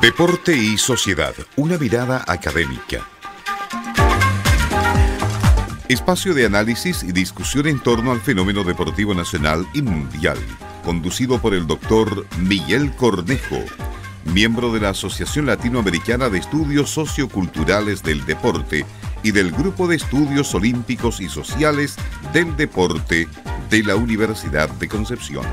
Deporte y sociedad, una mirada académica. Espacio de análisis y discusión en torno al fenómeno deportivo nacional y mundial, conducido por el doctor Miguel Cornejo, miembro de la Asociación Latinoamericana de Estudios Socioculturales del Deporte y del Grupo de Estudios Olímpicos y Sociales del Deporte de la Universidad de Concepción.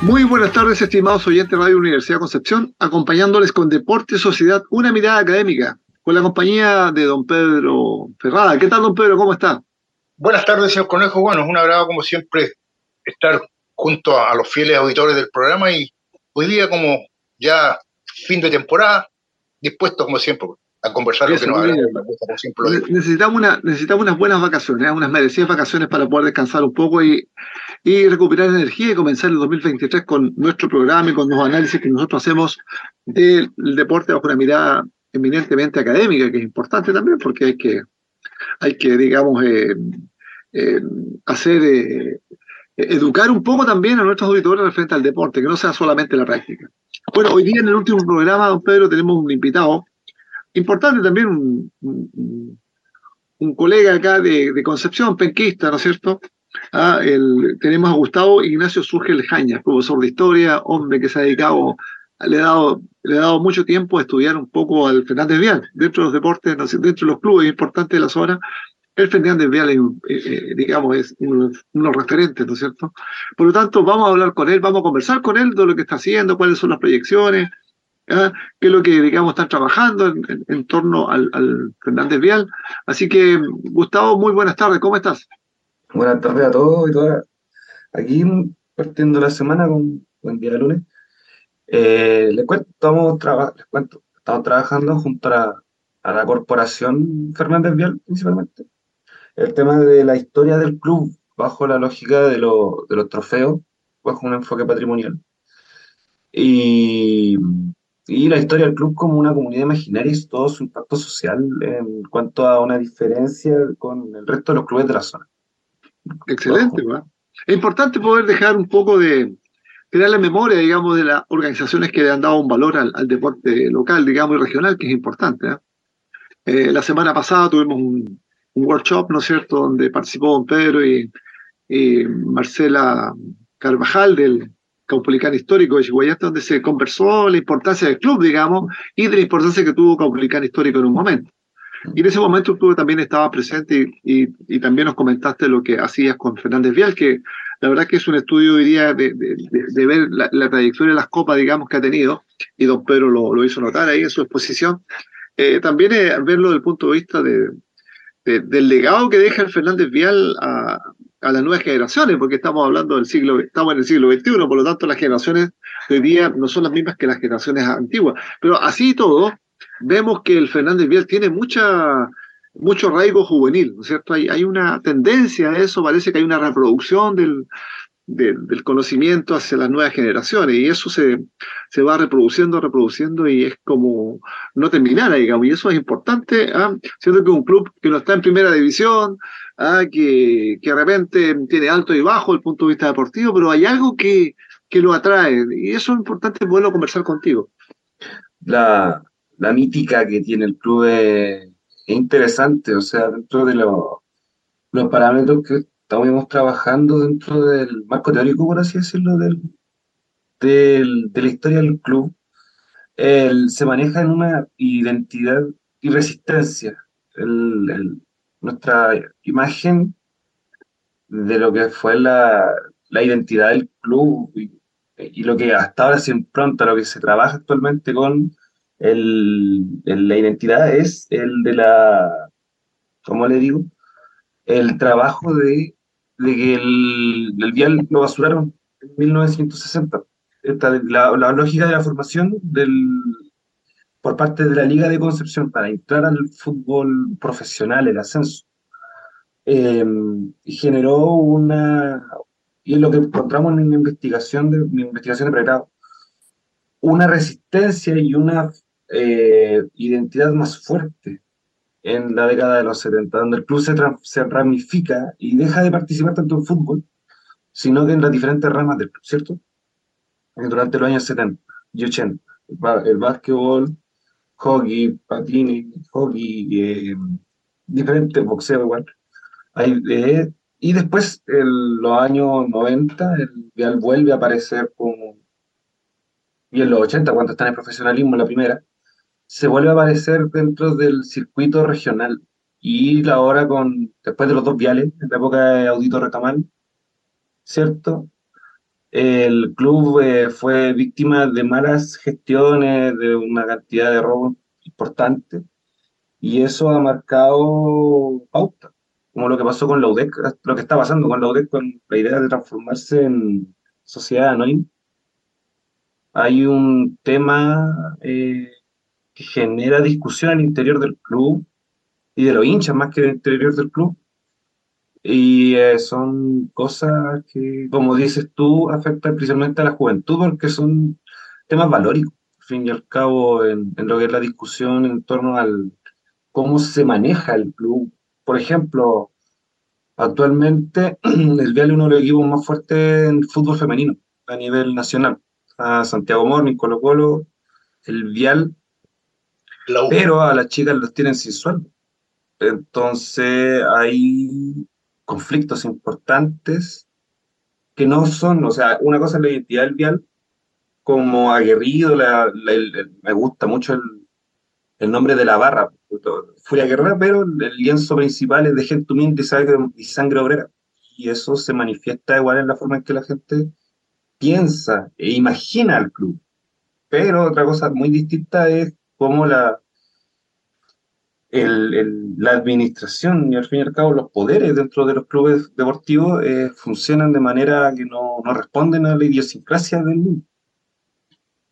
Muy buenas tardes, estimados oyentes de Radio Universidad Concepción, acompañándoles con Deporte Sociedad, una mirada académica, con la compañía de don Pedro Ferrada. ¿Qué tal, don Pedro? ¿Cómo está? Buenas tardes, señor Conejo. Bueno, es un agrado, como siempre, estar junto a los fieles auditores del programa y hoy día, como ya fin de temporada, dispuesto, como siempre, a conversar lo que nos necesitamos, una, necesitamos unas buenas vacaciones, ¿eh? unas merecidas vacaciones para poder descansar un poco y, y recuperar energía y comenzar el 2023 con nuestro programa y con los análisis que nosotros hacemos del deporte bajo una mirada eminentemente académica, que es importante también porque hay que, hay que digamos, eh, eh, hacer, educar un poco también a nuestros auditores frente al deporte, que no sea solamente la práctica. Bueno, hoy día en el último programa, don Pedro, tenemos un invitado Importante también un, un, colega acá de, Concepción, penquista, ¿no es cierto? Ah, el, tenemos a Gustavo Ignacio Surgel Jaña, profesor de historia, hombre que se ha dedicado, le ha dado, le ha dado mucho tiempo a estudiar un poco al Fernández Vial, dentro de los deportes, dentro de los clubes importantes de la zona. El Fernández Vial, es, eh, eh, digamos, es uno, de los referentes, ¿no es cierto? Por lo tanto, vamos a hablar con él, vamos a conversar con él de lo que está haciendo, cuáles son las proyecciones, ¿ah? qué es lo que, digamos, están trabajando en, torno al, Fernández Vial. Así que, Gustavo, muy buenas tardes, ¿cómo estás? Buenas tardes a todos y todas. Aquí partiendo la semana con buen día de lunes. Eh, les, cuento, estamos les cuento, estamos trabajando junto a la, corporación Fernández Vial, principalmente. El tema de la historia del club bajo la lógica de los trofeos, bajo un enfoque patrimonial. Y y la historia del club como una comunidad imaginaria y todo su impacto social en cuanto a una diferencia con el resto de los clubes de la zona. Excelente, Es importante poder dejar un poco de crear la memoria, digamos, de las organizaciones que le han dado un valor al, deporte local, digamos, y regional, que es importante. ¿eh? Eh, la semana pasada tuvimos un, workshop, ¿no es cierto?, donde participó don Pedro y, y Marcela Carvajal del, Caupolicán Histórico de Chihuayante, donde se conversó la importancia del club, digamos, y de la importancia que tuvo Caupolicán Histórico en un momento. Y en ese momento tú también estabas presente y, también nos comentaste lo que hacías con Fernández Vial, que la verdad que es un estudio, diría, de, de, ver la, trayectoria de las copas, digamos, que ha tenido, y don Pedro lo, hizo notar ahí en su exposición. Eh, también verlo desde el punto de vista del legado que deja el Fernández Vial a, a las nuevas generaciones, porque estamos hablando del siglo, estamos en el siglo XXI, por lo tanto las generaciones de hoy día no son las mismas que las generaciones antiguas. Pero así y todo, vemos que el Fernández Vial tiene mucha, mucho arraigo juvenil, ¿no es cierto? Hay, hay una tendencia a eso, parece que hay una reproducción del, del, conocimiento hacia las nuevas generaciones y eso se, se, va reproduciendo, reproduciendo y es como no terminar, digamos, y eso es importante, ¿ah? siendo que un club que no está en primera división, ¿ah? que, que de repente tiene alto y bajo el punto de vista deportivo, pero hay algo que, que lo atrae y eso es importante poderlo conversar contigo. La, la mítica que tiene el club es, interesante, o sea, dentro de los parámetros que estamos trabajando dentro del marco teórico, por así decirlo, del, de la historia del club, se maneja en una identidad y resistencia. Nuestra imagen de lo que fue la, identidad del club y, lo que hasta ahora se impronta, lo que se trabaja actualmente con la identidad es el de la, ¿cómo le digo? El trabajo de de que el, el vial lo basuraron en 1960. Esta, la, la, lógica de la formación del, por parte de la Liga de Concepción para entrar al fútbol profesional, el ascenso, eh, generó una, y es lo que encontramos en mi investigación de, mi investigación de pregrado, una resistencia y una eh, identidad más fuerte en la década de los 70, donde el club se, se ramifica y deja de participar tanto en fútbol, sino que en las diferentes ramas del club, ¿cierto? Durante los años 70 y 80, el, básquetbol, hockey, patines, hockey, eh, diferentes, boxeo igual. Hay, eh, y después, en los años 90, el Vial vuelve a aparecer como... Y en los 80, cuando está en el profesionalismo, la primera, se vuelve a aparecer dentro del circuito regional. Y ahora, con, después de los dos viales, en la época de Audito Retamal, ¿cierto? El club eh, fue víctima de malas gestiones, de una cantidad de robos importante, y eso ha marcado pauta, como lo que pasó con la UDEC, lo que está pasando con la UDEC, con la idea de transformarse en sociedad anónima. Hay un tema eh, que genera discusión al interior del club y de los hinchas más que del interior del club. Y eh, son cosas que, como dices tú, afectan principalmente a la juventud porque son temas valóricos, al fin y al cabo, en, lo que es la discusión en torno al cómo se maneja el club. Por ejemplo, actualmente el Vial es uno de los equipos más fuertes en fútbol femenino a nivel nacional. A Santiago Morning, Colo Colo, el Vial pero a las chicas las tienen sin sueldo. Entonces hay conflictos importantes que no son, o sea, una cosa es la identidad del vial como aguerrido, me gusta mucho el, nombre de la barra, Furia Guerrera, pero el lienzo principal es de gente humilde y sangre obrera. Y eso se manifiesta igual en la forma en que la gente piensa e imagina al club. Pero otra cosa muy distinta es cómo la, la administración y al fin y al cabo los poderes dentro de los clubes deportivos eh, funcionan de manera que no, no, responden a la idiosincrasia del mundo.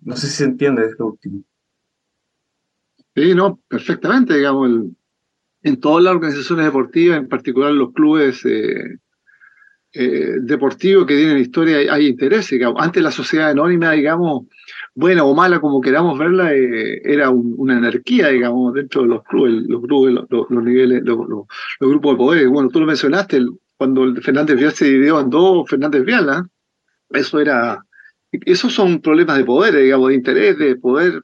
No sé si se entiende lo último. Sí, no, perfectamente, digamos, en todas las organizaciones deportivas, en particular los clubes eh, eh, deportivos que tienen historia, hay, hay intereses. Digamos. Antes la sociedad anónima, digamos, buena o mala, como queramos verla, eh, era una anarquía, digamos, dentro de los clubes, los clubes, los, niveles, los, grupos de poder. Bueno, tú lo mencionaste, cuando Fernández Vial se dividió en dos, Fernández Vial, ¿ah? eso era, esos son problemas de poder, digamos, de interés, de poder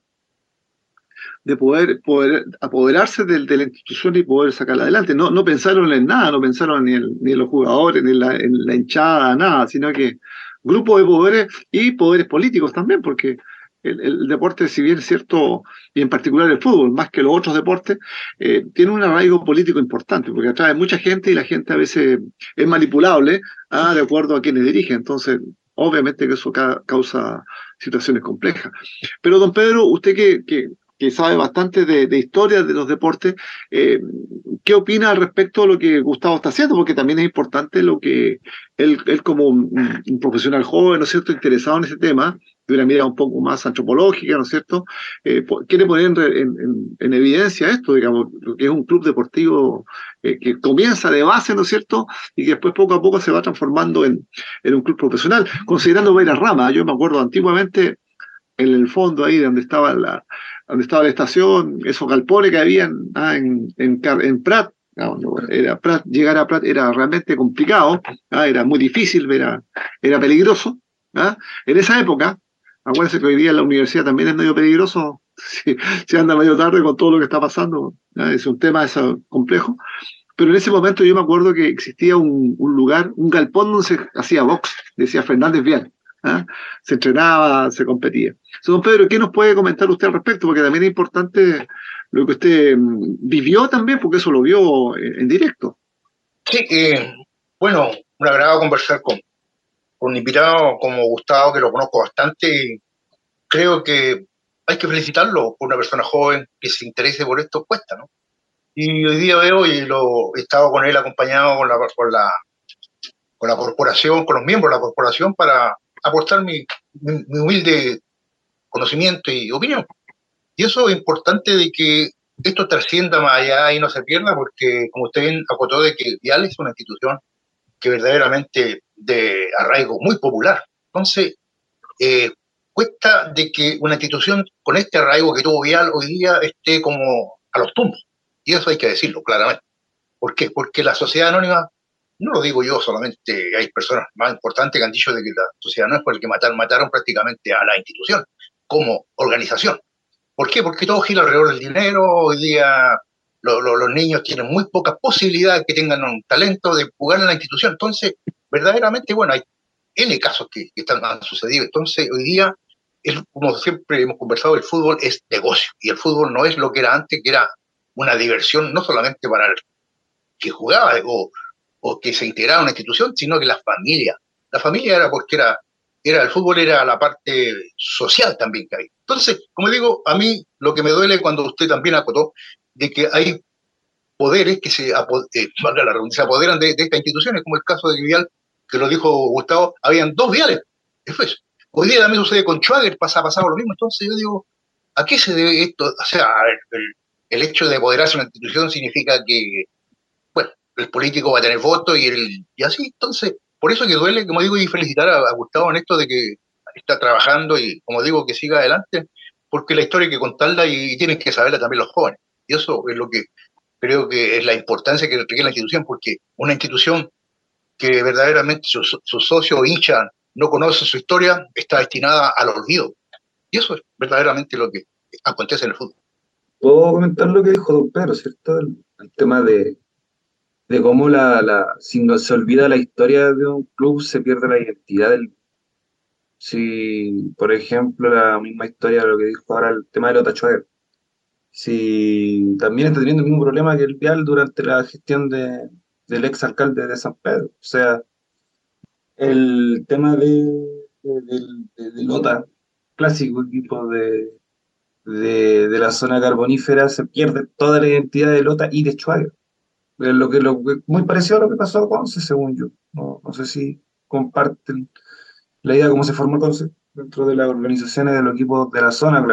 de poder, poder apoderarse de, la institución y poder sacarla adelante. No, no pensaron en nada, no pensaron ni en, ni en los jugadores, ni en la, en la hinchada, nada, sino que grupos de poderes y poderes políticos también, porque el, deporte, si bien es cierto, y en particular el fútbol, más que los otros deportes, eh, tiene un arraigo político importante, porque atrae mucha gente y la gente a veces es manipulable ah, de acuerdo a quienes dirigen. Entonces, obviamente que eso causa situaciones complejas. Pero, don Pedro, usted que, que, que sabe bastante de, historia de los deportes, eh, ¿qué opina al respecto de lo que Gustavo está haciendo? Porque también es importante lo que él, él como un, profesional joven, ¿no es cierto?, interesado en ese tema, de una mirada un poco más antropológica, ¿no es cierto? Eh, quiere poner en, evidencia esto, digamos, lo que es un club deportivo eh, que comienza de base, ¿no es cierto? Y que después poco a poco se va transformando en, un club profesional, considerando varias ramas. Yo me acuerdo antiguamente, en el fondo ahí donde estaba la, donde estaba la estación, esos galpones que habían ah, en, en, Prat, era Prat, llegar a Prat era realmente complicado, ah, era muy difícil, era, era peligroso. ¿ah? En esa época, Acuérdense que hoy día la universidad también es medio peligroso si, anda medio tarde con todo lo que está pasando. Es un tema eso, complejo. Pero en ese momento yo me acuerdo que existía un, lugar, un galpón donde se hacía box, decía Fernández Vial. ¿Ah? Se entrenaba, se competía. don Pedro, ¿qué nos puede comentar usted al respecto? Porque también es importante lo que usted mm, vivió también, porque eso lo vio en, directo. Sí, eh, bueno, un agrado conversar con, un invitado como Gustavo, que lo conozco bastante, creo que hay que felicitarlo por una persona joven que se interese por esto, cuesta, ¿no? Y hoy día veo y lo he estado con él acompañado con la, con la, con la corporación, con los miembros de la corporación para aportar mi, mi, humilde conocimiento y opinión. Y eso es importante de que esto trascienda más allá y no se pierda, porque como usted bien acotó de que Vial es una institución que verdaderamente de arraigo muy popular. Entonces, eh, cuesta de que una institución con este arraigo que tuvo Vial hoy día esté como a los tumbos. Y eso hay que decirlo claramente. ¿Por qué? Porque la sociedad anónima, no lo digo yo solamente, hay personas más importantes que han dicho de que la sociedad no es por el que mataron, mataron prácticamente a la institución como organización. ¿Por qué? Porque todo gira alrededor del dinero, hoy día los niños tienen muy pocas posibilidades que tengan un talento de jugar en la institución. Entonces, verdaderamente, bueno, hay N casos que, están, han sucedido. Entonces, hoy día, es, como siempre hemos conversado, el fútbol es negocio y el fútbol no es lo que era antes, que era una diversión no solamente para el que jugaba o, o que se integraba a una institución, sino que la familia. La familia era porque era, era el fútbol era la parte social también que hay. Entonces, como digo, a mí lo que me duele cuando usted también acotó de que hay poderes que se, eh, se apoderan de, estas instituciones, como el caso de Vial, que lo dijo Gustavo, habían dos viales. Eso es. Hoy día también sucede con Schwager, pasa, pasado lo mismo. Entonces yo digo, ¿a qué se debe esto? O sea, el, hecho de apoderarse de una institución significa que, el político va a tener voto y, el, y así. Entonces, por eso que duele, como digo, y felicitar a, Gustavo en esto de que está trabajando y, como digo, que siga adelante, porque la historia hay que contarla y tienen que saberla también los jóvenes. Y eso es lo que creo que es la importancia que requiere la institución, porque una institución que verdaderamente su, su socio o hincha no conoce su historia está destinada al olvido. Y eso es verdaderamente lo que acontece en el fútbol. Puedo comentar lo que dijo don Pedro, ¿cierto? El, tema de, de cómo la, la, si no se olvida la historia de un club, se pierde la identidad del, si, por ejemplo, la misma historia de lo que dijo ahora el tema de Lota Schwager, si también está teniendo el mismo problema que el Vial durante la gestión de, del ex alcalde de San Pedro. O sea, el tema de, de, Lota, clásico equipo de, de, la zona carbonífera, se pierde toda la identidad de Lota y de Schwager. Lo que, lo, muy parecido a lo que pasó con Conce, según yo. No, sé si comparten la idea de cómo se formó Conce dentro de las organizaciones de los equipos de la zona,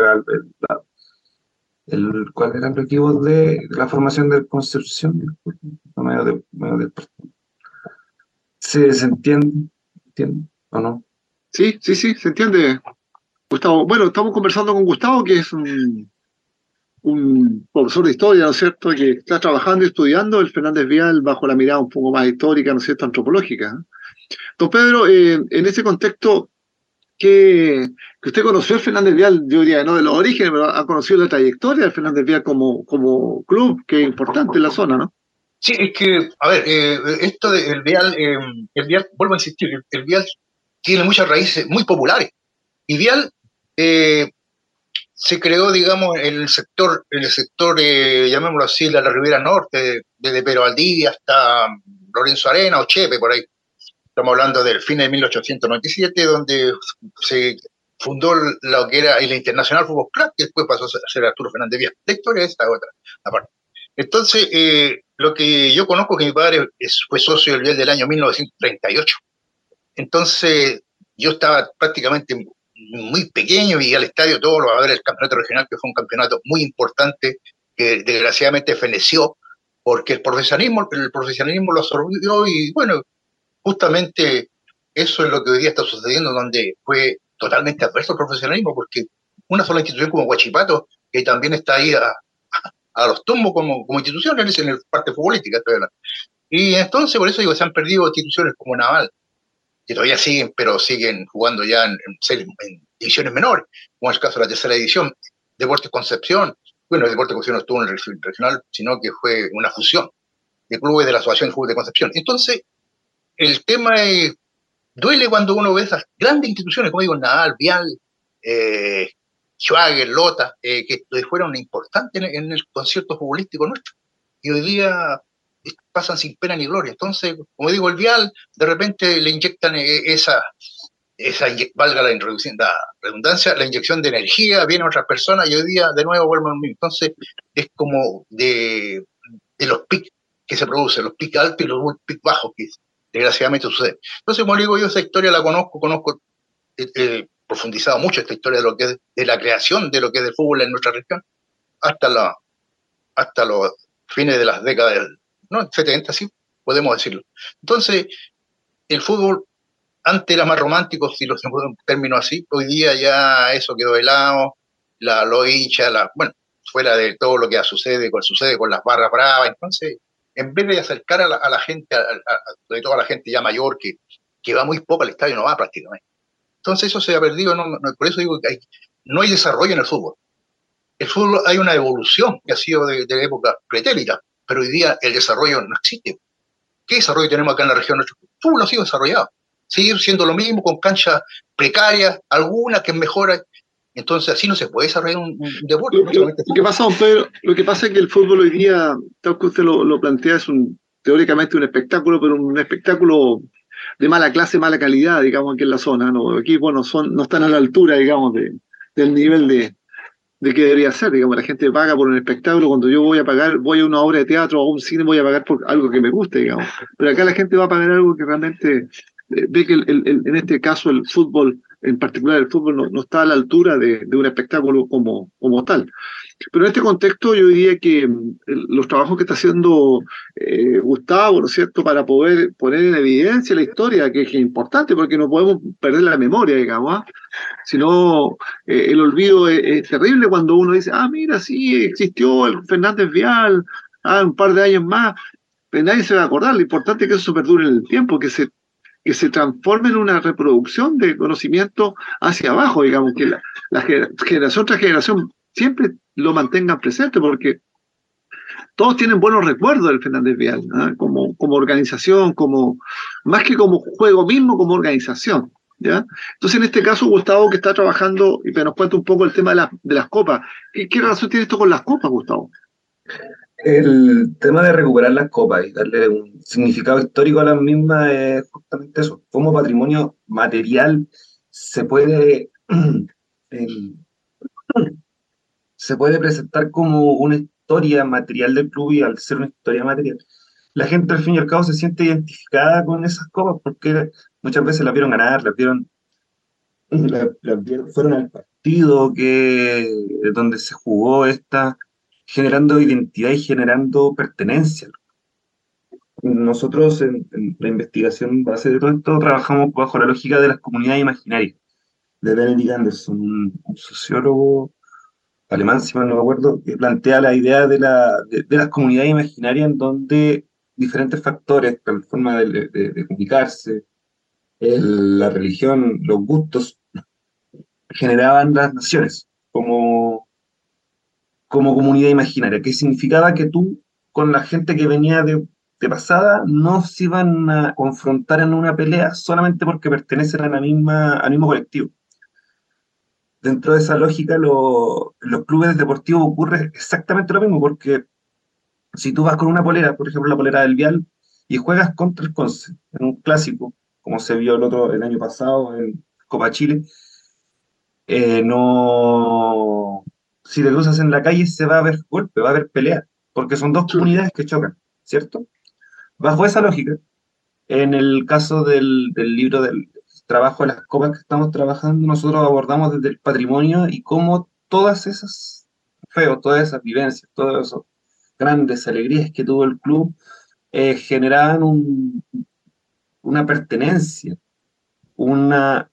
el, cuál eran los equipos de, la formación de Concepción, medio de, medio ¿Se, ¿Se entiende? ¿O no? Sí, sí, sí, se entiende, Gustavo. Bueno, estamos conversando con Gustavo, que es un, un profesor de historia, ¿no es cierto?, que está trabajando y estudiando el Fernández Vial bajo la mirada un poco más histórica, ¿no es cierto?, antropológica. Don Pedro, eh, en ese contexto, que, usted conoció el Fernández Vial, yo diría, no de los orígenes, pero ha conocido la trayectoria del Fernández Vial como, como club, que es importante en la zona, ¿no? Sí, es que, a ver, eh, esto del Vial, eh, el Vial, vuelvo a insistir, el, Vial tiene muchas raíces muy populares. Y Vial se creó, digamos, en el sector, el sector, llamémoslo así, de la Ribera Norte, desde Pedro Valdivia hasta Lorenzo Arena o Chepe, por ahí. Estamos hablando del fin de 1897, donde se fundó lo que era el Internacional Fútbol Club, que después pasó a ser Arturo Fernández Díaz. La historia es esta otra, aparte. Entonces, eh, lo que yo conozco que mi padre fue socio del del año 1938. Entonces, yo estaba prácticamente muy pequeño y al estadio todo lo a ver el campeonato regional, que fue un campeonato muy importante, que desgraciadamente feneció, porque el profesionalismo, el profesionalismo lo absorbió y bueno, justamente eso es lo que hoy día está sucediendo, donde fue totalmente adverso el profesionalismo, porque una sola institución como Guachipato, que también está ahí a, los tumbos como, como institución, en la parte futbolística. Y entonces, por eso digo, se han perdido instituciones como Naval, que todavía siguen, pero siguen jugando ya en, en, divisiones menores, como es el caso de la tercera edición, Deportes Concepción. Bueno, el Deportes Concepción no estuvo en el regional, sino que fue una fusión de clubes de la Asociación de Fútbol de Concepción. Entonces, el tema es, duele cuando uno ve esas grandes instituciones, como digo, Nadal, Vial, eh, Schwager, Lota, eh, que fueron importantes en, el concierto futbolístico nuestro. Y hoy día pasan sin pena ni gloria. Entonces, como digo, el Vial, de repente le inyectan eh, esa, esa valga la, la redundancia, la inyección de energía, vienen otras personas y hoy día de nuevo vuelven a mismo. Entonces, es como de, de los pics que se producen, los pics altos y los pics bajos que desgraciadamente sucede. Entonces, como digo, yo esa historia la conozco, conozco, he, profundizado mucho esta historia de lo que es de la creación de lo que es el fútbol en nuestra región, hasta la hasta los fines de las décadas del no, 70, sí, podemos decirlo. Entonces, el fútbol antes era más romántico, si lo términos así, hoy día ya eso quedó de lado, la, lo hincha, la, bueno, fuera de todo lo que sucede, con, sucede con las barras bravas. Entonces, en vez de acercar a la, gente, a, sobre todo a la gente ya mayor, que, que va muy poco al estadio, no va prácticamente. Entonces eso se ha perdido, no, por eso digo que no hay desarrollo en el fútbol. El fútbol hay una evolución que ha sido de, de época pretérita, pero hoy día el desarrollo no existe. ¿Qué desarrollo tenemos acá en la región? Fútbol no ha sido desarrollado. Sigue siendo lo mismo con canchas precarias, algunas que mejoran. Entonces así no se puede desarrollar un, deporte. Lo, que pasa, Pedro, lo que pasa es que el fútbol hoy día, tal que usted lo, plantea, es un, teóricamente un espectáculo, pero un espectáculo de mala clase, mala calidad, digamos, aquí en la zona. ¿no? Aquí, bueno, son, no están a la altura, digamos, de, del nivel de, de que debería ser. Digamos, la gente paga por un espectáculo. Cuando yo voy a pagar, voy a una obra de teatro o a un cine, voy a pagar por algo que me guste, digamos. Pero acá la gente va a pagar algo que realmente eh, ve que en este caso el fútbol, en particular el fútbol, no, está a la altura de, de, un espectáculo como, como tal. Pero en este contexto yo diría que mm, los trabajos que está haciendo eh, Gustavo, ¿no es cierto?, para poder poner en evidencia la historia, que es importante porque no podemos perder la memoria, digamos, ¿ah? sino eh, el olvido es, terrible cuando uno dice, ah, mira, sí, existió el Fernández Vial, ah, un par de años más, nadie se va a acordar, lo importante es que eso perdure en el tiempo, que se que se transforme en una reproducción de conocimiento hacia abajo, digamos, que la, la generación tras generación siempre lo mantengan presente, porque todos tienen buenos recuerdos del Fernández Vial, ¿ah? como, como organización, como, más que como juego mismo, como organización. ¿ya? Entonces, en este caso, Gustavo, que está trabajando, y nos cuenta un poco el tema de, de las copas. ¿Qué, ¿Qué, relación tiene esto con las copas, Gustavo? El tema de recuperar las copas y darle un significado histórico a las mismas es justamente eso. Como patrimonio material se puede se puede presentar como una historia material del club y al ser una historia material, la gente al fin y al cabo se siente identificada con esas copas porque muchas veces las vieron ganar, las vieron, fueron al partido que, donde se jugó esta, generando identidad y generando pertenencia. Nosotros en, la investigación base de todo esto trabajamos bajo la lógica de las comunidades imaginarias, de Benedict Anderson, un sociólogo alemán, si mal no me acuerdo, que plantea la idea de, la, de, las comunidades imaginarias en donde diferentes factores, la forma de, comunicarse, la religión, los gustos, generaban las naciones como, como comunidad imaginaria, que significaba que tú, con la gente que venía de, pasada, no se iban a confrontar en una pelea solamente porque pertenecen a la misma, al mismo colectivo. Dentro de esa lógica, los clubes deportivos ocurre exactamente lo mismo, porque si tú vas con una polera, por ejemplo la polera del Vial, y juegas contra el Conce, en un clásico, como se vio el otro el año pasado en Copa Chile, eh, no, si te cruzas en la calle se va a ver golpe, va a haber pelea, porque son dos comunidades que chocan, ¿cierto? Bajo esa lógica, en el caso del, del libro del, trabajo de las copas que estamos trabajando, nosotros abordamos desde el patrimonio y cómo todas esas feos, todas esas vivencias, todas esas grandes alegrías que tuvo el club eh, generaban una pertenencia, una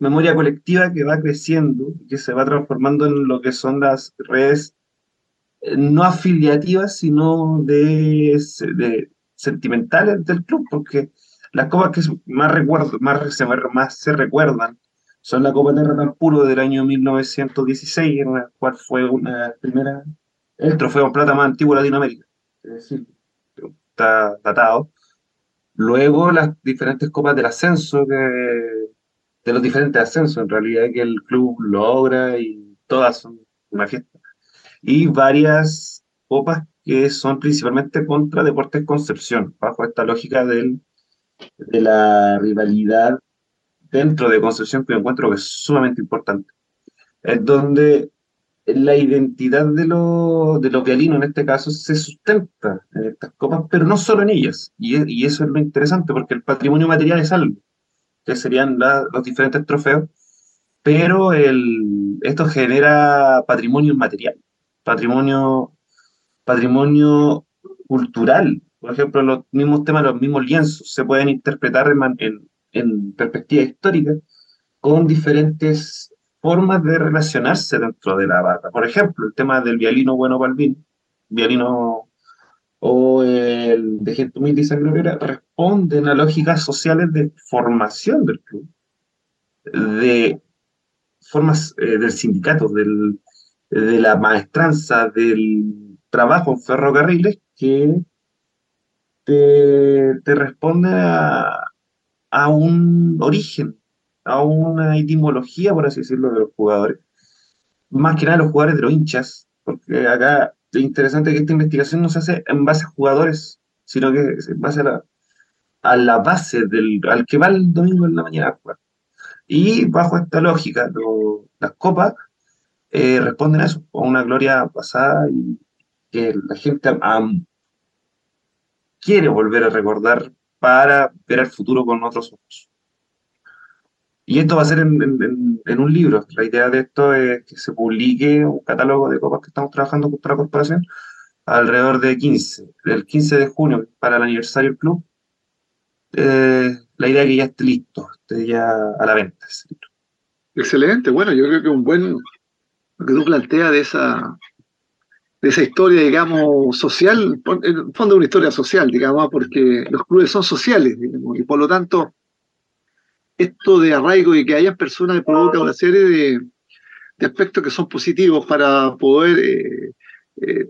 memoria colectiva que va creciendo, que se va transformando en lo que son las redes eh, no afiliativas, sino de, de sentimentales del club, porque las copas que más, recuerdo, más, se, más se recuerdan son la Copa Terra Puro del año 1916, en la cual fue una primera, el trofeo plata más antiguo de Latinoamérica. Es decir, está datado. Luego las diferentes copas del ascenso, de los diferentes ascensos en realidad que el club logra y todas son una fiesta. Y varias copas que son principalmente contra Deportes Concepción, bajo esta lógica del de la rivalidad dentro de Concepción que encuentro que es sumamente importante. Es donde la identidad de, de los vialinos en este caso se sustenta en estas copas, pero no solo en ellas. Y, eso es lo interesante, porque el patrimonio material es algo, que serían los diferentes trofeos, pero el, esto genera patrimonio inmaterial, patrimonio, patrimonio cultural, por ejemplo, los mismos temas, los mismos lienzos se pueden interpretar en, en, perspectiva histórica con diferentes formas de relacionarse dentro de la barra. Por ejemplo, el tema del violino bueno Balvin, violino o el de gente humilde y sangrera responden a lógicas sociales de formación del club, de formas eh, del sindicato, del, de la maestranza, del trabajo en ferrocarriles que te, te responden a, a un origen, a una etimología, por así decirlo, de los jugadores. Más que nada los jugadores de los hinchas, porque acá lo interesante es que esta investigación no se hace en base a jugadores, sino que es en base a la, a base del, al que va el domingo en la mañana Y bajo esta lógica, las copas eh, responden a eso, a una gloria pasada y que la gente quiere volver a recordar para ver el futuro con otros ojos. Y esto va a ser en, un libro. La idea de esto es que se publique un catálogo de copas que estamos trabajando con la corporación alrededor de 15, del 15 de junio para el aniversario del club. Eh, la idea es que ya esté listo, esté ya a la venta. Excelente, bueno, yo creo que un buen, lo que tú planteas de esa, de esa historia, digamos, social, en el fondo una historia social, digamos, porque los clubes son sociales, y por lo tanto esto de arraigo y que haya personas que provoca una serie de, aspectos que son positivos para poder eh, eh,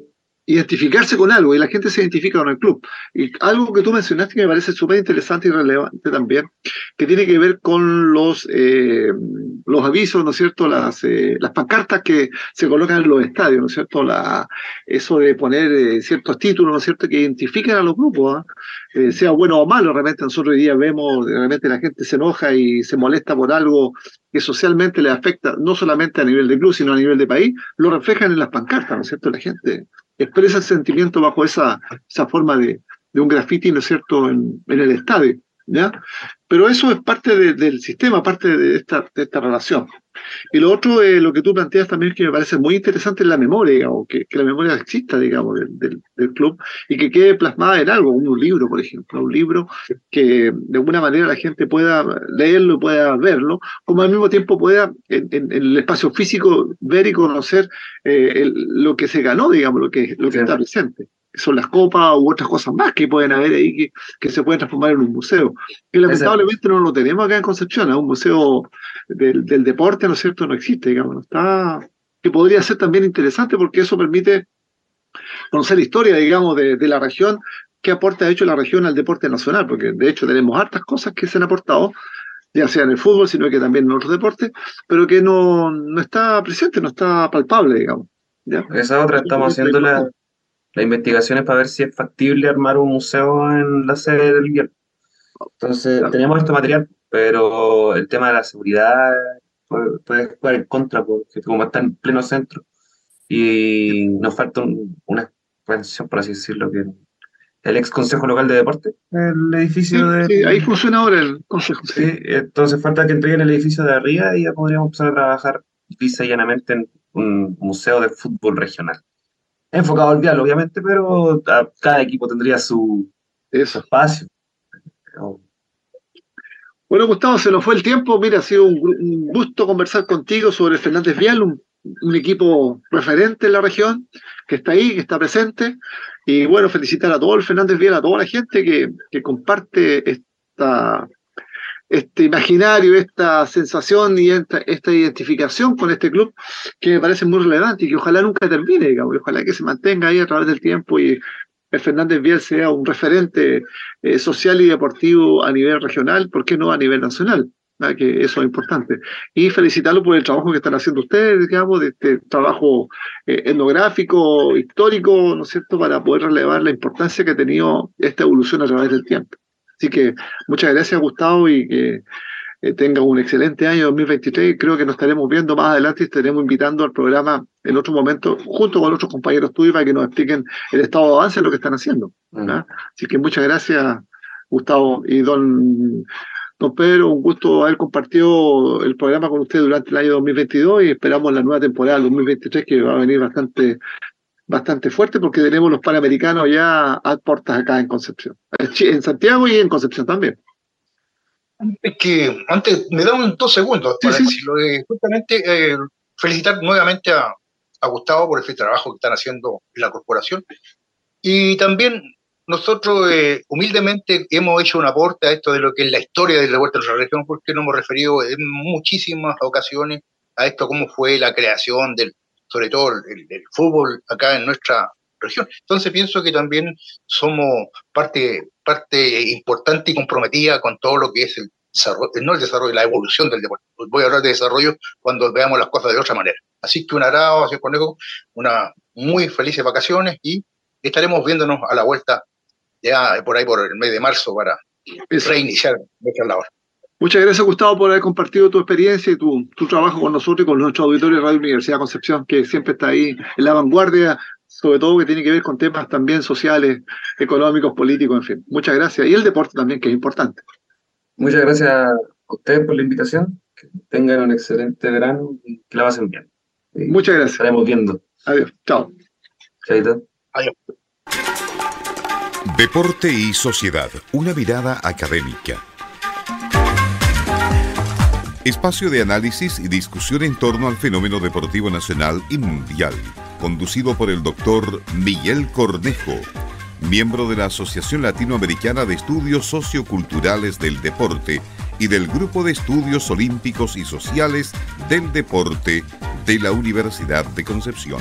identificarse con algo y la gente se identifica con el club. Y algo que tú mencionaste que me parece súper interesante y relevante también, que tiene que ver con los, eh, los avisos, ¿no es cierto?, las, eh, las pancartas que se colocan en los estadios, ¿no es cierto?, la, eso de poner eh, ciertos títulos, ¿no es cierto?, que identifiquen a los grupos, ¿ah? sea bueno o malo, realmente nosotros hoy día vemos, realmente la gente se enoja y se molesta por algo que socialmente le afecta, no solamente a nivel de club, sino a nivel de país, lo reflejan en las pancartas, ¿no es cierto?, la gente expresa el sentimiento bajo esa, esa forma de, de un graffiti, ¿no es cierto?, en, en el estadio. ¿Ya? Pero eso es parte del sistema, parte de esta, de esta relación. Y lo otro, eh, lo que tú planteas también que me parece muy interesante es la memoria, o que, que, la memoria exista, digamos, del, del, club y que quede plasmada en algo, un libro, por ejemplo, un libro que de alguna manera la gente pueda leerlo y pueda verlo, como al mismo tiempo pueda en, en, el espacio físico ver y conocer eh, lo que se ganó, digamos, lo que, lo que está presente son las copas u otras cosas más que pueden haber ahí que, que se pueden transformar en un museo. Que lamentablemente no lo tenemos acá en Concepción, un museo del, del, deporte, ¿no es cierto? No existe, digamos, no está, que podría ser también interesante porque eso permite conocer la historia, digamos, de, de la región, qué aporte ha hecho la región al deporte nacional, porque de hecho tenemos hartas cosas que se han aportado, ya sea en el fútbol, sino que también en otros deportes, pero que no, no está presente, no está palpable, digamos. ¿ya? Esa otra estamos haciendo la, investigación es para ver si es factible armar un museo en la sede del gobierno. Entonces, tenemos este material, pero el tema de la seguridad puede, jugar en contra, porque como está en pleno centro y nos falta una expansión, por así decirlo, que el ex Consejo Local de Deporte, el edificio de... Sí, ahí funciona ahora el Consejo. Sí, entonces falta que entreguen el edificio de arriba y ya podríamos empezar a trabajar lisa llanamente en un museo de fútbol regional enfocado al vial, obviamente, pero cada equipo tendría su, espacio. Bueno, Gustavo, se nos fue el tiempo. Mira, ha sido un, gusto conversar contigo sobre Fernández Vial, un, equipo referente en la región, que está ahí, que está presente. Y bueno, felicitar a todo el Fernández Vial, a toda la gente que, que comparte esta, este imaginario, esta sensación y esta, identificación con este club que me parece muy relevante y que ojalá nunca termine, digamos, ojalá que se mantenga ahí a través del tiempo y el Fernández Vial sea un referente eh, social y deportivo a nivel regional, ¿por qué no a nivel nacional? ¿Ah? que eso es importante. Y felicitarlo por el trabajo que están haciendo ustedes, digamos, de este trabajo eh, etnográfico, histórico, ¿no es cierto?, para poder relevar la importancia que ha tenido esta evolución a través del tiempo. Así que muchas gracias, Gustavo, y que eh, tenga un excelente año 2023. Creo que nos estaremos viendo más adelante y estaremos invitando al programa en otro momento, junto con otros compañeros tuyos, para que nos expliquen el estado de avance de lo que están haciendo. Mm. Así que muchas gracias, Gustavo y don, don Pedro. Un gusto haber compartido el programa con usted durante el año 2022 y esperamos la nueva temporada 2023 que va a venir bastante bastante fuerte porque tenemos los panamericanos ya a puertas acá en Concepción, en Santiago y en Concepción también. Es que antes me dan dos segundos para decirlo. Eh, justamente eh, felicitar nuevamente a, a Gustavo por el trabajo que están haciendo en la corporación. Y también nosotros eh, humildemente hemos hecho un aporte a esto de lo que es la historia del deporte de nuestra región, porque nos hemos referido en muchísimas ocasiones a esto, cómo fue la creación del, sobre todo el, fútbol acá en nuestra región. Entonces pienso que también somos parte, parte importante y comprometida con todo lo que es el desarrollo, no el desarrollo, la evolución del deporte. Voy a hablar de desarrollo cuando veamos las cosas de otra manera. Así que un agrado, así conejo, una muy felices vacaciones y estaremos viéndonos a la vuelta ya por ahí por el mes de marzo para reiniciar nuestra labor. Muchas gracias, Gustavo, por haber compartido tu experiencia y tu, tu trabajo con nosotros y con nuestro auditorio de Radio Universidad Concepción, que siempre está ahí en la vanguardia, sobre todo que tiene que ver con temas también sociales, económicos, políticos, en fin. Muchas gracias. Y el deporte también, que es importante. Muchas gracias a ustedes por la invitación. Que tengan un excelente verano y que la pasen bien. Muchas gracias. Estaremos viendo. Adiós. Chao. Chaito. Adiós. Deporte y sociedad, una mirada académica. Espacio de análisis y discusión en torno al fenómeno deportivo nacional y mundial, conducido por el doctor Miguel Cornejo, miembro de la Asociación Latinoamericana de Estudios Socioculturales del Deporte y del Grupo de Estudios Olímpicos y Sociales del Deporte de la Universidad de Concepción.